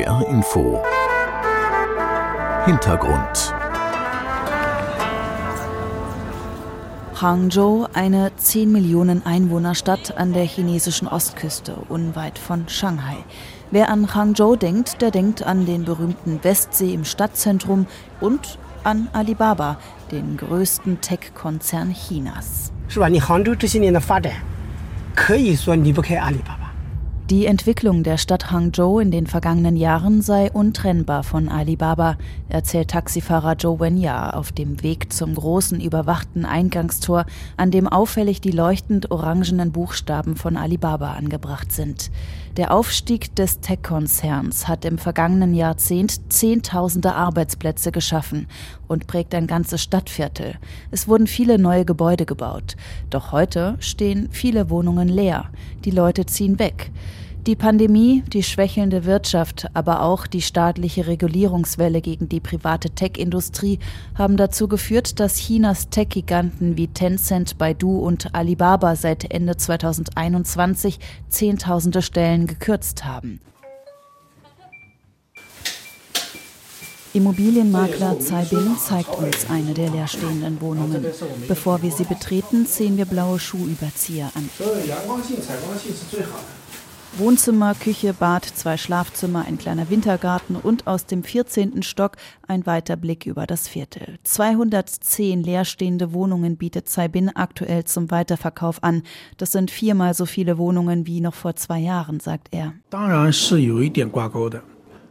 NDR Info Hintergrund Hangzhou, eine 10 Millionen Einwohnerstadt an der chinesischen Ostküste, unweit von Shanghai. Wer an Hangzhou denkt, der denkt an den berühmten Westsee im Stadtzentrum und an Alibaba, den größten Tech-Konzern Chinas. 是吧？你杭州这些年的发展，可以说离不开阿里巴巴。 Die Entwicklung der Stadt Hangzhou in den vergangenen Jahren sei untrennbar von Alibaba, erzählt Taxifahrer Zhou Wenya auf dem Weg zum großen überwachten Eingangstor, an dem auffällig die leuchtend orangenen Buchstaben von Alibaba angebracht sind. Der Aufstieg des Tech-Konzerns hat im vergangenen Jahrzehnt Zehntausende Arbeitsplätze geschaffen und prägt ein ganzes Stadtviertel. Es wurden viele neue Gebäude gebaut. Doch heute stehen viele Wohnungen leer. Die Leute ziehen weg. Die Pandemie, die schwächelnde Wirtschaft, aber auch die staatliche Regulierungswelle gegen die private Tech-Industrie haben dazu geführt, dass Chinas Tech-Giganten wie Tencent, Baidu und Alibaba seit Ende 2021 Zehntausende Stellen gekürzt haben. Immobilienmakler Tsai Bin zeigt uns eine der leerstehenden Wohnungen. Bevor wir sie betreten, sehen wir blaue Schuhüberzieher an. Wohnzimmer, Küche, Bad, zwei Schlafzimmer, ein kleiner Wintergarten und aus dem 14. Stock ein weiter Blick über das Viertel. 210 leerstehende Wohnungen bietet Zaibin aktuell zum Weiterverkauf an. Das sind viermal so viele Wohnungen wie noch vor zwei Jahren, sagt er.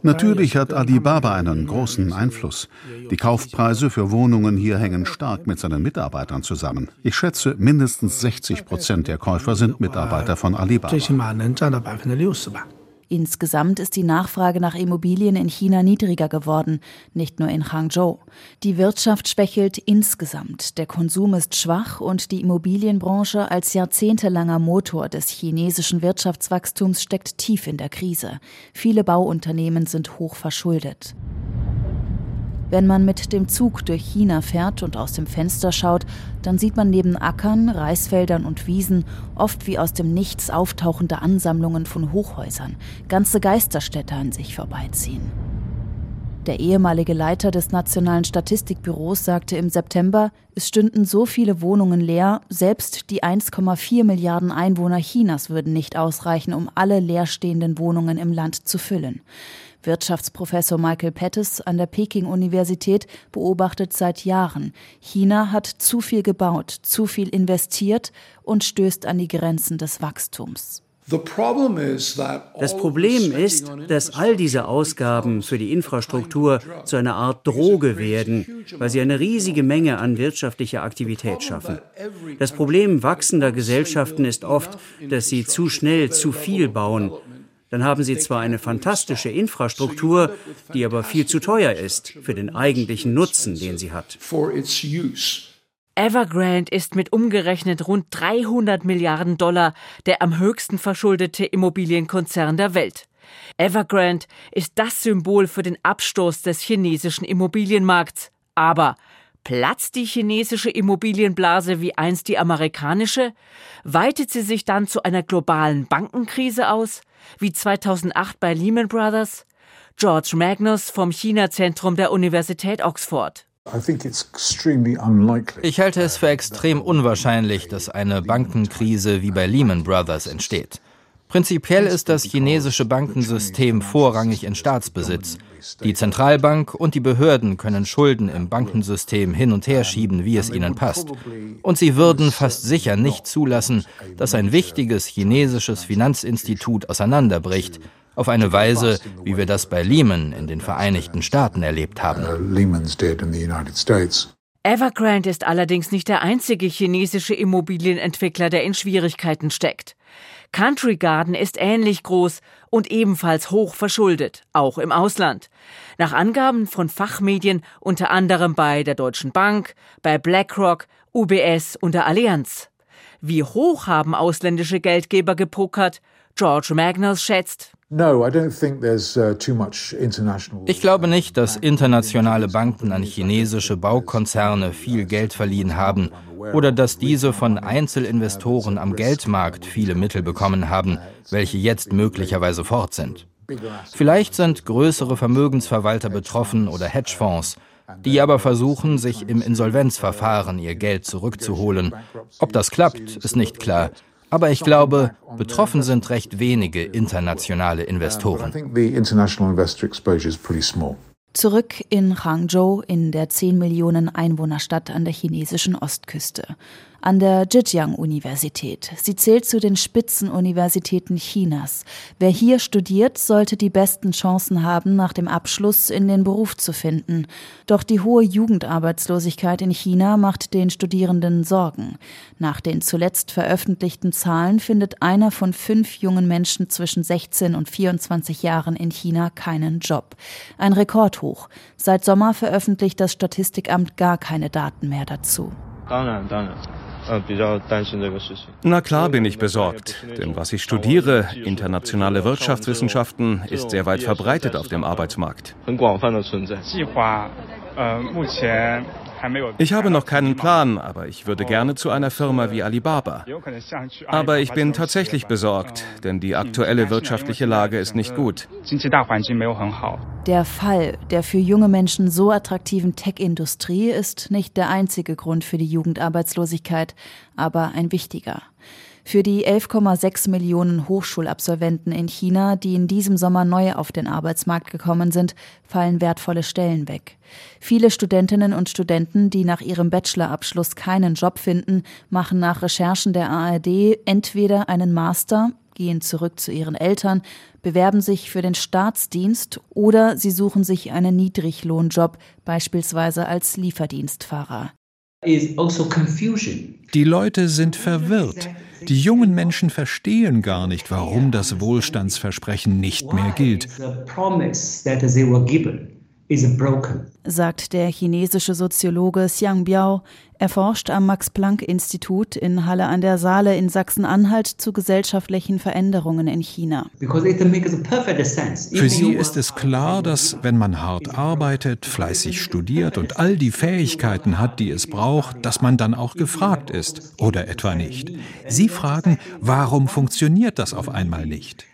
Natürlich hat Alibaba einen großen Einfluss. Die Kaufpreise für Wohnungen hier hängen stark mit seinen Mitarbeitern zusammen. Ich schätze, mindestens 60 Prozent der Käufer sind Mitarbeiter von Alibaba. Insgesamt ist die Nachfrage nach Immobilien in China niedriger geworden, nicht nur in Hangzhou. Die Wirtschaft schwächelt insgesamt, der Konsum ist schwach und die Immobilienbranche als jahrzehntelanger Motor des chinesischen Wirtschaftswachstums steckt tief in der Krise. Viele Bauunternehmen sind hoch verschuldet. Wenn man mit dem Zug durch China fährt und aus dem Fenster schaut, dann sieht man neben Ackern, Reisfeldern und Wiesen oft wie aus dem Nichts auftauchende Ansammlungen von Hochhäusern, ganze Geisterstädte an sich vorbeiziehen. Der ehemalige Leiter des Nationalen Statistikbüros sagte im September, es stünden so viele Wohnungen leer, selbst die 1,4 Milliarden Einwohner Chinas würden nicht ausreichen, um alle leerstehenden Wohnungen im Land zu füllen. Wirtschaftsprofessor Michael Pettis an der Peking-Universität beobachtet seit Jahren, China hat zu viel gebaut, zu viel investiert und stößt an die Grenzen des Wachstums. Das Problem ist, dass all diese Ausgaben für die Infrastruktur zu einer Art Droge werden, weil sie eine riesige Menge an wirtschaftlicher Aktivität schaffen. Das Problem wachsender Gesellschaften ist oft, dass sie zu schnell zu viel bauen dann haben Sie zwar eine fantastische Infrastruktur, die aber viel zu teuer ist für den eigentlichen Nutzen, den sie hat. Evergrande ist mit umgerechnet rund 300 Milliarden Dollar der am höchsten verschuldete Immobilienkonzern der Welt. Evergrande ist das Symbol für den Abstoß des chinesischen Immobilienmarkts. Aber Platzt die chinesische Immobilienblase wie einst die amerikanische? Weitet sie sich dann zu einer globalen Bankenkrise aus? Wie 2008 bei Lehman Brothers? George Magnus vom China-Zentrum der Universität Oxford. Ich halte es für extrem unwahrscheinlich, dass eine Bankenkrise wie bei Lehman Brothers entsteht. Prinzipiell ist das chinesische Bankensystem vorrangig in Staatsbesitz. Die Zentralbank und die Behörden können Schulden im Bankensystem hin und her schieben, wie es ihnen passt. Und sie würden fast sicher nicht zulassen, dass ein wichtiges chinesisches Finanzinstitut auseinanderbricht, auf eine Weise, wie wir das bei Lehman in den Vereinigten Staaten erlebt haben. Evergrande ist allerdings nicht der einzige chinesische Immobilienentwickler, der in Schwierigkeiten steckt. Country Garden ist ähnlich groß und ebenfalls hoch verschuldet, auch im Ausland. Nach Angaben von Fachmedien unter anderem bei der Deutschen Bank, bei BlackRock, UBS und der Allianz. Wie hoch haben ausländische Geldgeber gepokert? George Magnus schätzt. Uh, ich glaube nicht, dass internationale Banken an chinesische Baukonzerne viel Geld verliehen haben oder dass diese von Einzelinvestoren am Geldmarkt viele Mittel bekommen haben, welche jetzt möglicherweise fort sind. Vielleicht sind größere Vermögensverwalter betroffen oder Hedgefonds, die aber versuchen, sich im Insolvenzverfahren ihr Geld zurückzuholen. Ob das klappt, ist nicht klar. Aber ich glaube, betroffen sind recht wenige internationale Investoren. Zurück in Hangzhou in der 10 Millionen Einwohnerstadt an der chinesischen Ostküste an der Zhejiang-Universität. Sie zählt zu den Spitzenuniversitäten Chinas. Wer hier studiert, sollte die besten Chancen haben, nach dem Abschluss in den Beruf zu finden. Doch die hohe Jugendarbeitslosigkeit in China macht den Studierenden Sorgen. Nach den zuletzt veröffentlichten Zahlen findet einer von fünf jungen Menschen zwischen 16 und 24 Jahren in China keinen Job. Ein Rekordhoch. Seit Sommer veröffentlicht das Statistikamt gar keine Daten mehr dazu. Na klar bin ich besorgt, denn was ich studiere, internationale Wirtschaftswissenschaften, ist sehr weit verbreitet auf dem Arbeitsmarkt. Ich habe noch keinen Plan, aber ich würde gerne zu einer Firma wie Alibaba. Aber ich bin tatsächlich besorgt, denn die aktuelle wirtschaftliche Lage ist nicht gut. Der Fall der für junge Menschen so attraktiven Tech-Industrie ist nicht der einzige Grund für die Jugendarbeitslosigkeit, aber ein wichtiger. Für die 11,6 Millionen Hochschulabsolventen in China, die in diesem Sommer neu auf den Arbeitsmarkt gekommen sind, fallen wertvolle Stellen weg. Viele Studentinnen und Studenten, die nach ihrem Bachelorabschluss keinen Job finden, machen nach Recherchen der ARD entweder einen Master, gehen zurück zu ihren Eltern, bewerben sich für den Staatsdienst oder sie suchen sich einen Niedriglohnjob, beispielsweise als Lieferdienstfahrer. Also die Leute sind verwirrt. Die jungen Menschen verstehen gar nicht, warum das Wohlstandsversprechen nicht mehr gilt sagt der chinesische Soziologe Xiang Biao. Er forscht am Max-Planck-Institut in Halle an der Saale in Sachsen-Anhalt zu gesellschaftlichen Veränderungen in China. Für sie ist es klar, dass wenn man hart arbeitet, fleißig studiert und all die Fähigkeiten hat, die es braucht, dass man dann auch gefragt ist oder etwa nicht. Sie fragen, warum funktioniert das auf einmal nicht?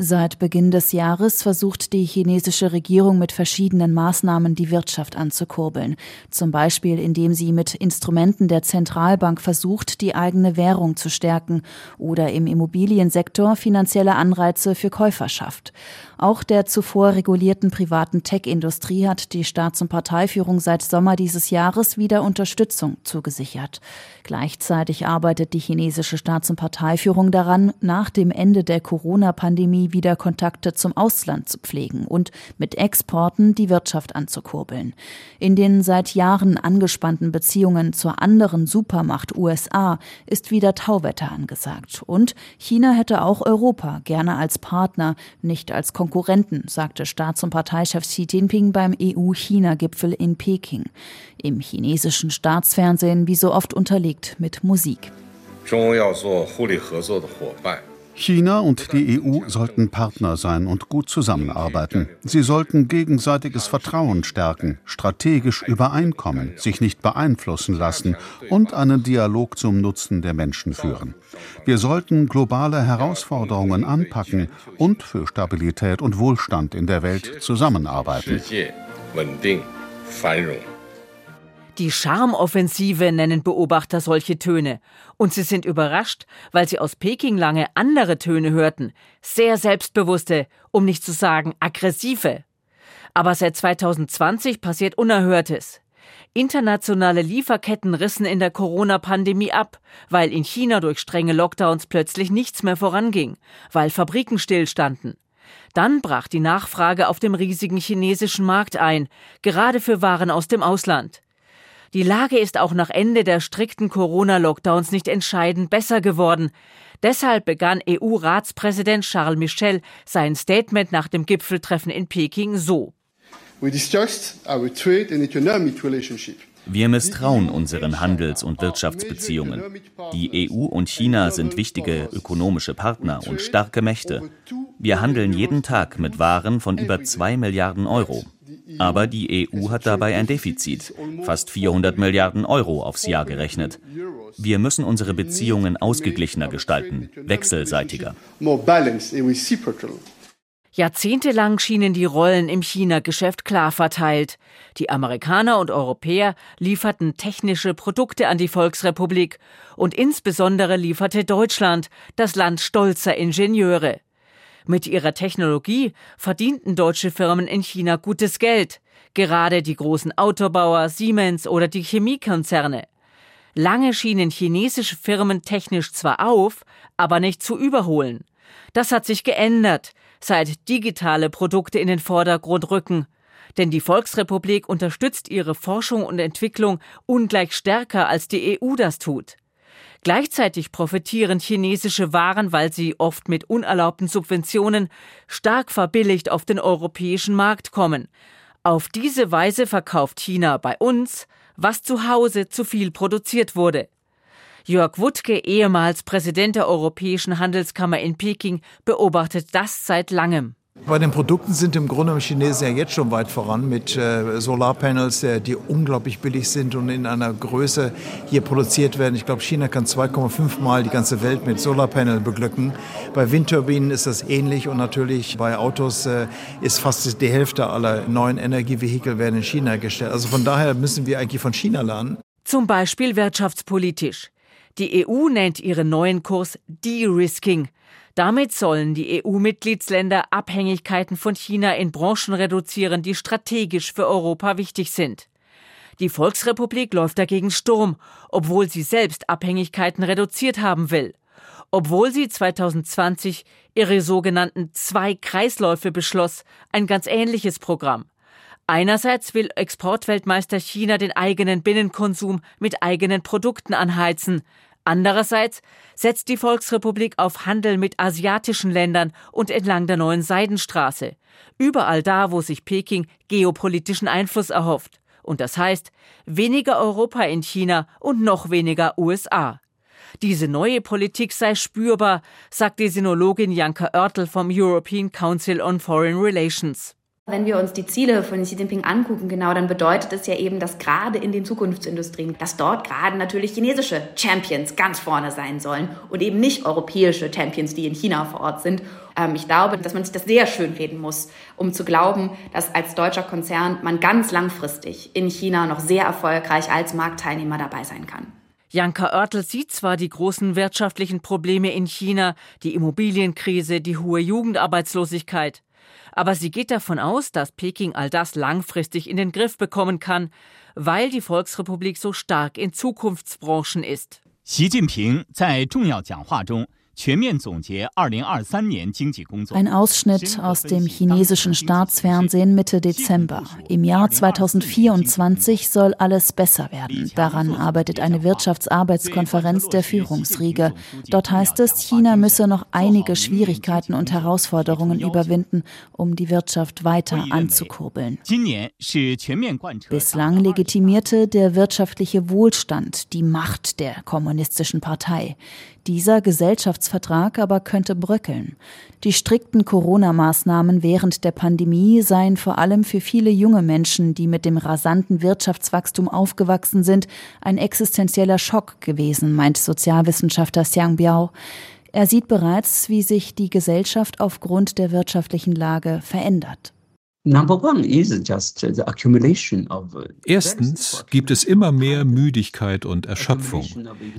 Seit Beginn des Jahres versucht die chinesische Regierung mit verschiedenen Maßnahmen die Wirtschaft anzukurbeln. Zum Beispiel, indem sie mit Instrumenten der Zentralbank versucht, die eigene Währung zu stärken oder im Immobiliensektor finanzielle Anreize für Käufer schafft. Auch der zuvor regulierten privaten Tech-Industrie hat die Staats- und Parteiführung seit Sommer dieses Jahres wieder Unterstützung zugesichert. Gleichzeitig arbeitet die chinesische Staats- und Parteiführung daran, nach dem Ende der Corona-Pandemie wieder Kontakte zum Ausland zu pflegen und mit Exporten die Wirtschaft anzukurbeln. In den seit Jahren angespannten Beziehungen zur anderen Supermacht USA ist wieder Tauwetter angesagt. Und China hätte auch Europa gerne als Partner, nicht als Konkurrent Konkurrenten, sagte Staats- und Parteichef Xi Jinping beim EU-China-Gipfel in Peking. Im chinesischen Staatsfernsehen wie so oft unterlegt mit Musik. China und die EU sollten Partner sein und gut zusammenarbeiten. Sie sollten gegenseitiges Vertrauen stärken, strategisch übereinkommen, sich nicht beeinflussen lassen und einen Dialog zum Nutzen der Menschen führen. Wir sollten globale Herausforderungen anpacken und für Stabilität und Wohlstand in der Welt zusammenarbeiten. Die Charmoffensive nennen Beobachter solche Töne. Und sie sind überrascht, weil sie aus Peking lange andere Töne hörten. Sehr selbstbewusste, um nicht zu sagen aggressive. Aber seit 2020 passiert Unerhörtes. Internationale Lieferketten rissen in der Corona-Pandemie ab, weil in China durch strenge Lockdowns plötzlich nichts mehr voranging, weil Fabriken stillstanden. Dann brach die Nachfrage auf dem riesigen chinesischen Markt ein, gerade für Waren aus dem Ausland. Die Lage ist auch nach Ende der strikten Corona-Lockdowns nicht entscheidend besser geworden. Deshalb begann EU-Ratspräsident Charles Michel sein Statement nach dem Gipfeltreffen in Peking so. Wir misstrauen unseren Handels- und Wirtschaftsbeziehungen. Die EU und China sind wichtige ökonomische Partner und starke Mächte. Wir handeln jeden Tag mit Waren von über zwei Milliarden Euro. Aber die EU hat dabei ein Defizit, fast 400 Milliarden Euro aufs Jahr gerechnet. Wir müssen unsere Beziehungen ausgeglichener gestalten, wechselseitiger. Jahrzehntelang schienen die Rollen im China-Geschäft klar verteilt. Die Amerikaner und Europäer lieferten technische Produkte an die Volksrepublik und insbesondere lieferte Deutschland, das Land stolzer Ingenieure. Mit ihrer Technologie verdienten deutsche Firmen in China gutes Geld, gerade die großen Autobauer, Siemens oder die Chemiekonzerne. Lange schienen chinesische Firmen technisch zwar auf, aber nicht zu überholen. Das hat sich geändert seit digitale Produkte in den Vordergrund rücken. Denn die Volksrepublik unterstützt ihre Forschung und Entwicklung ungleich stärker als die EU das tut. Gleichzeitig profitieren chinesische Waren, weil sie oft mit unerlaubten Subventionen stark verbilligt auf den europäischen Markt kommen. Auf diese Weise verkauft China bei uns, was zu Hause zu viel produziert wurde. Jörg Wuttke, ehemals Präsident der Europäischen Handelskammer in Peking, beobachtet das seit langem. Bei den Produkten sind im Grunde Chinesen ja jetzt schon weit voran mit äh, Solarpanels, äh, die unglaublich billig sind und in einer Größe hier produziert werden. Ich glaube, China kann 2,5 Mal die ganze Welt mit Solarpanels beglücken. Bei Windturbinen ist das ähnlich und natürlich bei Autos äh, ist fast die Hälfte aller neuen Energievehikel werden in China gestellt. Also von daher müssen wir eigentlich von China lernen. Zum Beispiel wirtschaftspolitisch. Die EU nennt ihren neuen Kurs De-Risking. Damit sollen die EU-Mitgliedsländer Abhängigkeiten von China in Branchen reduzieren, die strategisch für Europa wichtig sind. Die Volksrepublik läuft dagegen Sturm, obwohl sie selbst Abhängigkeiten reduziert haben will. Obwohl sie 2020 ihre sogenannten zwei Kreisläufe beschloss, ein ganz ähnliches Programm. Einerseits will Exportweltmeister China den eigenen Binnenkonsum mit eigenen Produkten anheizen, Andererseits setzt die Volksrepublik auf Handel mit asiatischen Ländern und entlang der neuen Seidenstraße. Überall da, wo sich Peking geopolitischen Einfluss erhofft. Und das heißt, weniger Europa in China und noch weniger USA. Diese neue Politik sei spürbar, sagt die Sinologin Janka Oertel vom European Council on Foreign Relations. Wenn wir uns die Ziele von Xi Jinping angucken, genau, dann bedeutet es ja eben, dass gerade in den Zukunftsindustrien, dass dort gerade natürlich chinesische Champions ganz vorne sein sollen und eben nicht europäische Champions, die in China vor Ort sind. Ähm, ich glaube, dass man sich das sehr schön reden muss, um zu glauben, dass als deutscher Konzern man ganz langfristig in China noch sehr erfolgreich als Marktteilnehmer dabei sein kann. Janka Oertel sieht zwar die großen wirtschaftlichen Probleme in China, die Immobilienkrise, die hohe Jugendarbeitslosigkeit, aber sie geht davon aus, dass Peking all das langfristig in den Griff bekommen kann, weil die Volksrepublik so stark in Zukunftsbranchen ist. Xi Jinping 在重要讲话中 ein Ausschnitt aus dem chinesischen Staatsfernsehen Mitte Dezember. Im Jahr 2024 soll alles besser werden. Daran arbeitet eine Wirtschaftsarbeitskonferenz der Führungsriege. Dort heißt es, China müsse noch einige Schwierigkeiten und Herausforderungen überwinden, um die Wirtschaft weiter anzukurbeln. Bislang legitimierte der wirtschaftliche Wohlstand die Macht der kommunistischen Partei. Dieser Gesellschaftsvertrag aber könnte bröckeln. Die strikten Corona-Maßnahmen während der Pandemie seien vor allem für viele junge Menschen, die mit dem rasanten Wirtschaftswachstum aufgewachsen sind, ein existenzieller Schock gewesen, meint Sozialwissenschaftler Xiang Biao. Er sieht bereits, wie sich die Gesellschaft aufgrund der wirtschaftlichen Lage verändert. Erstens gibt es immer mehr Müdigkeit und Erschöpfung.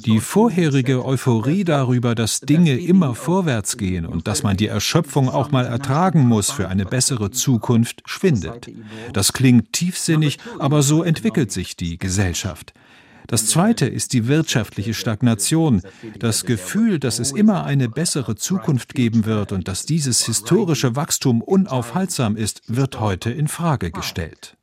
Die vorherige Euphorie darüber, dass Dinge immer vorwärts gehen und dass man die Erschöpfung auch mal ertragen muss für eine bessere Zukunft, schwindet. Das klingt tiefsinnig, aber so entwickelt sich die Gesellschaft. Das zweite ist die wirtschaftliche Stagnation, das Gefühl, dass es immer eine bessere Zukunft geben wird und dass dieses historische Wachstum unaufhaltsam ist, wird heute in Frage gestellt.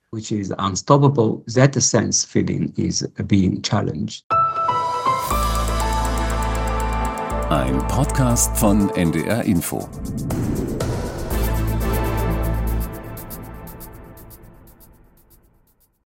Ein Podcast von NDR Info.